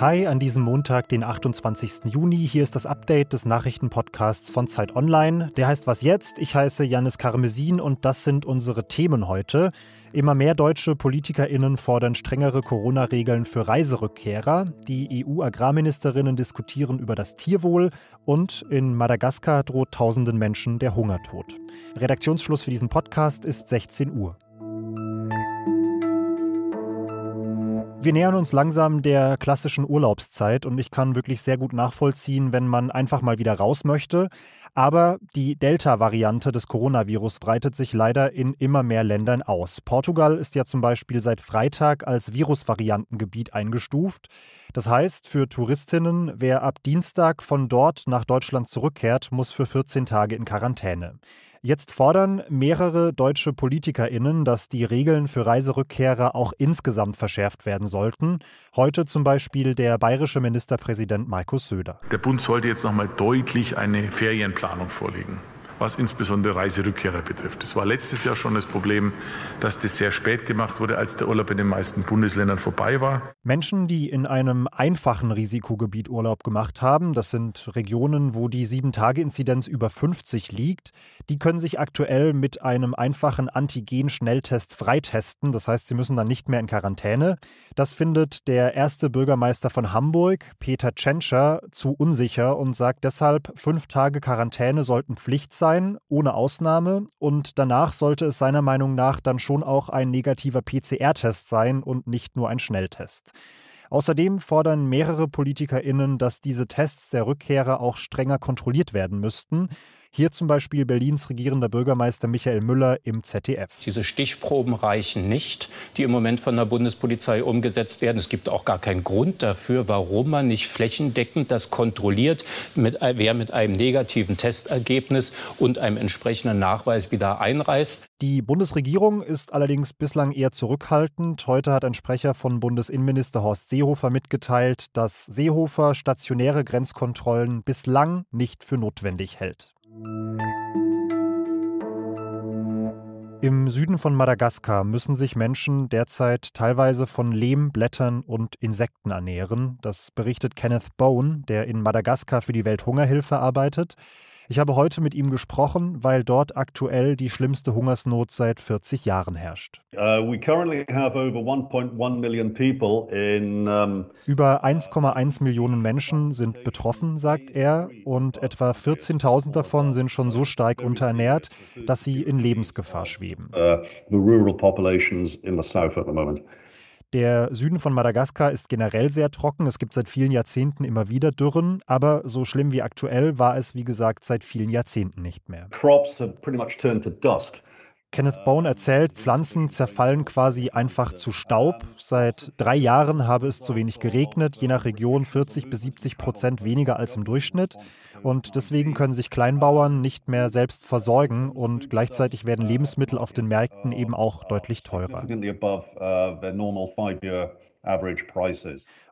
Hi an diesem Montag, den 28. Juni. Hier ist das Update des Nachrichtenpodcasts von Zeit Online. Der heißt Was jetzt? Ich heiße Janis Karmesin und das sind unsere Themen heute. Immer mehr deutsche PolitikerInnen fordern strengere Corona-Regeln für Reiserückkehrer. Die EU-Agrarministerinnen diskutieren über das Tierwohl und in Madagaskar droht tausenden Menschen der Hungertod. Redaktionsschluss für diesen Podcast ist 16 Uhr. Wir nähern uns langsam der klassischen Urlaubszeit und ich kann wirklich sehr gut nachvollziehen, wenn man einfach mal wieder raus möchte. Aber die Delta-Variante des Coronavirus breitet sich leider in immer mehr Ländern aus. Portugal ist ja zum Beispiel seit Freitag als Virusvariantengebiet eingestuft. Das heißt, für Touristinnen, wer ab Dienstag von dort nach Deutschland zurückkehrt, muss für 14 Tage in Quarantäne. Jetzt fordern mehrere deutsche PolitikerInnen, dass die Regeln für Reiserückkehrer auch insgesamt verschärft werden sollten. Heute zum Beispiel der bayerische Ministerpräsident Markus Söder. Der Bund sollte jetzt nochmal deutlich eine Ferienplanung vorlegen was insbesondere Reiserückkehrer betrifft. Es war letztes Jahr schon das Problem, dass das sehr spät gemacht wurde, als der Urlaub in den meisten Bundesländern vorbei war. Menschen, die in einem einfachen Risikogebiet Urlaub gemacht haben, das sind Regionen, wo die 7-Tage-Inzidenz über 50 liegt, die können sich aktuell mit einem einfachen Antigen-Schnelltest freitesten. Das heißt, sie müssen dann nicht mehr in Quarantäne. Das findet der erste Bürgermeister von Hamburg, Peter Tschentscher, zu unsicher und sagt deshalb, fünf Tage Quarantäne sollten Pflicht sein sein, ohne Ausnahme. Und danach sollte es seiner Meinung nach dann schon auch ein negativer PCR-Test sein und nicht nur ein Schnelltest. Außerdem fordern mehrere PolitikerInnen, dass diese Tests der Rückkehrer auch strenger kontrolliert werden müssten. Hier zum Beispiel Berlins regierender Bürgermeister Michael Müller im ZDF. Diese Stichproben reichen nicht, die im Moment von der Bundespolizei umgesetzt werden. Es gibt auch gar keinen Grund dafür, warum man nicht flächendeckend das kontrolliert, mit, wer mit einem negativen Testergebnis und einem entsprechenden Nachweis wieder einreist. Die Bundesregierung ist allerdings bislang eher zurückhaltend. Heute hat ein Sprecher von Bundesinnenminister Horst Seehofer mitgeteilt, dass Seehofer stationäre Grenzkontrollen bislang nicht für notwendig hält. Im Süden von Madagaskar müssen sich Menschen derzeit teilweise von Lehm, Blättern und Insekten ernähren. Das berichtet Kenneth Bone, der in Madagaskar für die Welthungerhilfe arbeitet. Ich habe heute mit ihm gesprochen, weil dort aktuell die schlimmste Hungersnot seit 40 Jahren herrscht. Uh, über 1,1 Millionen Menschen sind betroffen, sagt er, und etwa 14.000 davon sind schon so stark unterernährt, dass sie in Lebensgefahr schweben. Der Süden von Madagaskar ist generell sehr trocken. Es gibt seit vielen Jahrzehnten immer wieder Dürren, aber so schlimm wie aktuell war es, wie gesagt, seit vielen Jahrzehnten nicht mehr. Crops have pretty much turned to dust. Kenneth Bone erzählt, Pflanzen zerfallen quasi einfach zu Staub. Seit drei Jahren habe es zu wenig geregnet, je nach Region 40 bis 70 Prozent weniger als im Durchschnitt. Und deswegen können sich Kleinbauern nicht mehr selbst versorgen und gleichzeitig werden Lebensmittel auf den Märkten eben auch deutlich teurer.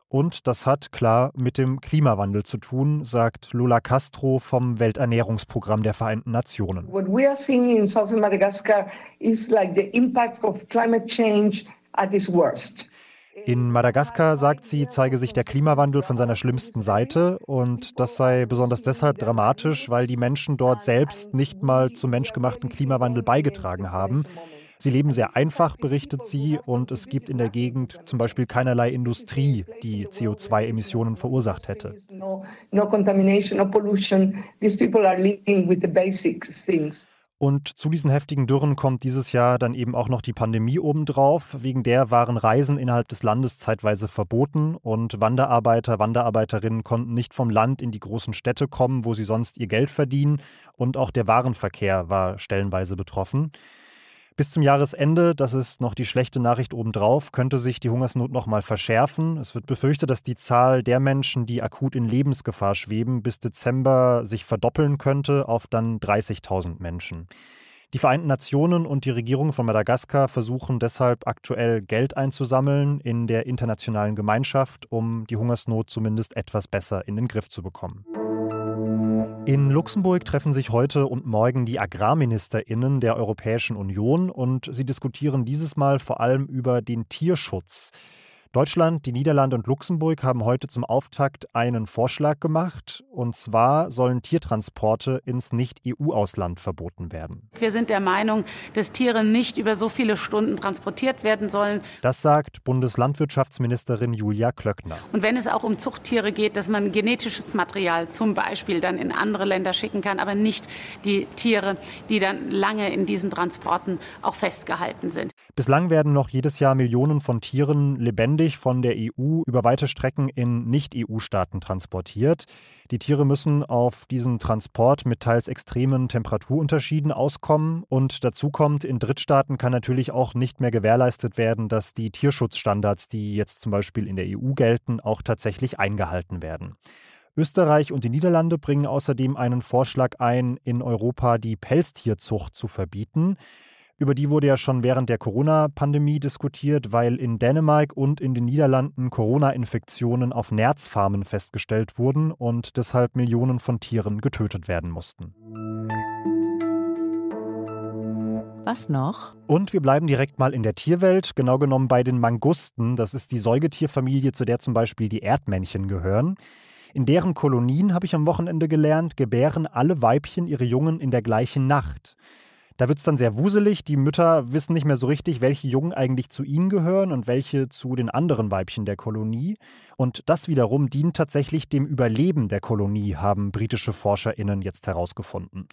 Und das hat klar mit dem Klimawandel zu tun, sagt Lola Castro vom Welternährungsprogramm der Vereinten Nationen. What we are seeing in southern Madagascar is like the impact of climate change at its worst. In Madagaskar, sagt sie, zeige sich der Klimawandel von seiner schlimmsten Seite und das sei besonders deshalb dramatisch, weil die Menschen dort selbst nicht mal zum menschgemachten Klimawandel beigetragen haben. Sie leben sehr einfach, berichtet sie, und es gibt in der Gegend zum Beispiel keinerlei Industrie, die CO2-Emissionen verursacht hätte. Und zu diesen heftigen Dürren kommt dieses Jahr dann eben auch noch die Pandemie obendrauf. Wegen der waren Reisen innerhalb des Landes zeitweise verboten und Wanderarbeiter, Wanderarbeiterinnen konnten nicht vom Land in die großen Städte kommen, wo sie sonst ihr Geld verdienen. Und auch der Warenverkehr war stellenweise betroffen. Bis zum Jahresende, das ist noch die schlechte Nachricht obendrauf, könnte sich die Hungersnot noch mal verschärfen. Es wird befürchtet, dass die Zahl der Menschen, die akut in Lebensgefahr schweben, bis Dezember sich verdoppeln könnte auf dann 30.000 Menschen. Die Vereinten Nationen und die Regierung von Madagaskar versuchen deshalb aktuell Geld einzusammeln in der internationalen Gemeinschaft, um die Hungersnot zumindest etwas besser in den Griff zu bekommen. In Luxemburg treffen sich heute und morgen die Agrarministerinnen der Europäischen Union und sie diskutieren dieses Mal vor allem über den Tierschutz. Deutschland, die Niederlande und Luxemburg haben heute zum Auftakt einen Vorschlag gemacht. Und zwar sollen Tiertransporte ins Nicht-EU-Ausland verboten werden. Wir sind der Meinung, dass Tiere nicht über so viele Stunden transportiert werden sollen. Das sagt Bundeslandwirtschaftsministerin Julia Klöckner. Und wenn es auch um Zuchttiere geht, dass man genetisches Material zum Beispiel dann in andere Länder schicken kann, aber nicht die Tiere, die dann lange in diesen Transporten auch festgehalten sind. Bislang werden noch jedes Jahr Millionen von Tieren lebendig von der EU über weite Strecken in Nicht-EU-Staaten transportiert. Die Tiere müssen auf diesem Transport mit teils extremen Temperaturunterschieden auskommen. Und dazu kommt, in Drittstaaten kann natürlich auch nicht mehr gewährleistet werden, dass die Tierschutzstandards, die jetzt zum Beispiel in der EU gelten, auch tatsächlich eingehalten werden. Österreich und die Niederlande bringen außerdem einen Vorschlag ein, in Europa die Pelztierzucht zu verbieten. Über die wurde ja schon während der Corona-Pandemie diskutiert, weil in Dänemark und in den Niederlanden Corona-Infektionen auf Nerzfarmen festgestellt wurden und deshalb Millionen von Tieren getötet werden mussten. Was noch? Und wir bleiben direkt mal in der Tierwelt, genau genommen bei den Mangusten. Das ist die Säugetierfamilie, zu der zum Beispiel die Erdmännchen gehören. In deren Kolonien, habe ich am Wochenende gelernt, gebären alle Weibchen ihre Jungen in der gleichen Nacht. Da wird es dann sehr wuselig. Die Mütter wissen nicht mehr so richtig, welche Jungen eigentlich zu ihnen gehören und welche zu den anderen Weibchen der Kolonie. Und das wiederum dient tatsächlich dem Überleben der Kolonie, haben britische ForscherInnen jetzt herausgefunden.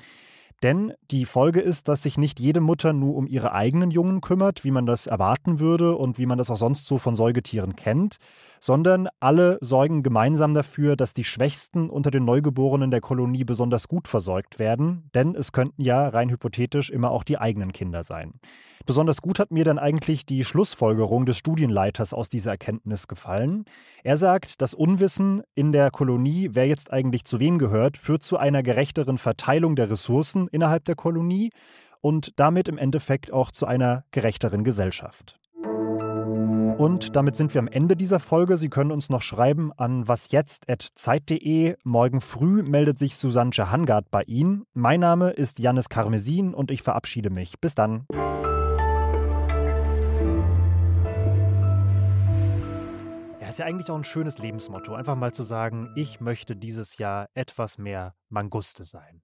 Denn die Folge ist, dass sich nicht jede Mutter nur um ihre eigenen Jungen kümmert, wie man das erwarten würde und wie man das auch sonst so von Säugetieren kennt, sondern alle sorgen gemeinsam dafür, dass die Schwächsten unter den Neugeborenen der Kolonie besonders gut versorgt werden, denn es könnten ja rein hypothetisch immer auch die eigenen Kinder sein. Besonders gut hat mir dann eigentlich die Schlussfolgerung des Studienleiters aus dieser Erkenntnis gefallen. Er sagt, das Unwissen in der Kolonie, wer jetzt eigentlich zu wem gehört, führt zu einer gerechteren Verteilung der Ressourcen innerhalb der Kolonie und damit im Endeffekt auch zu einer gerechteren Gesellschaft. Und damit sind wir am Ende dieser Folge. Sie können uns noch schreiben an wasjetzt.zeit.de. Morgen früh meldet sich Susanne Hangard bei Ihnen. Mein Name ist Janis Karmesin und ich verabschiede mich. Bis dann. Ja, ist ja eigentlich auch ein schönes Lebensmotto, einfach mal zu sagen, ich möchte dieses Jahr etwas mehr Manguste sein.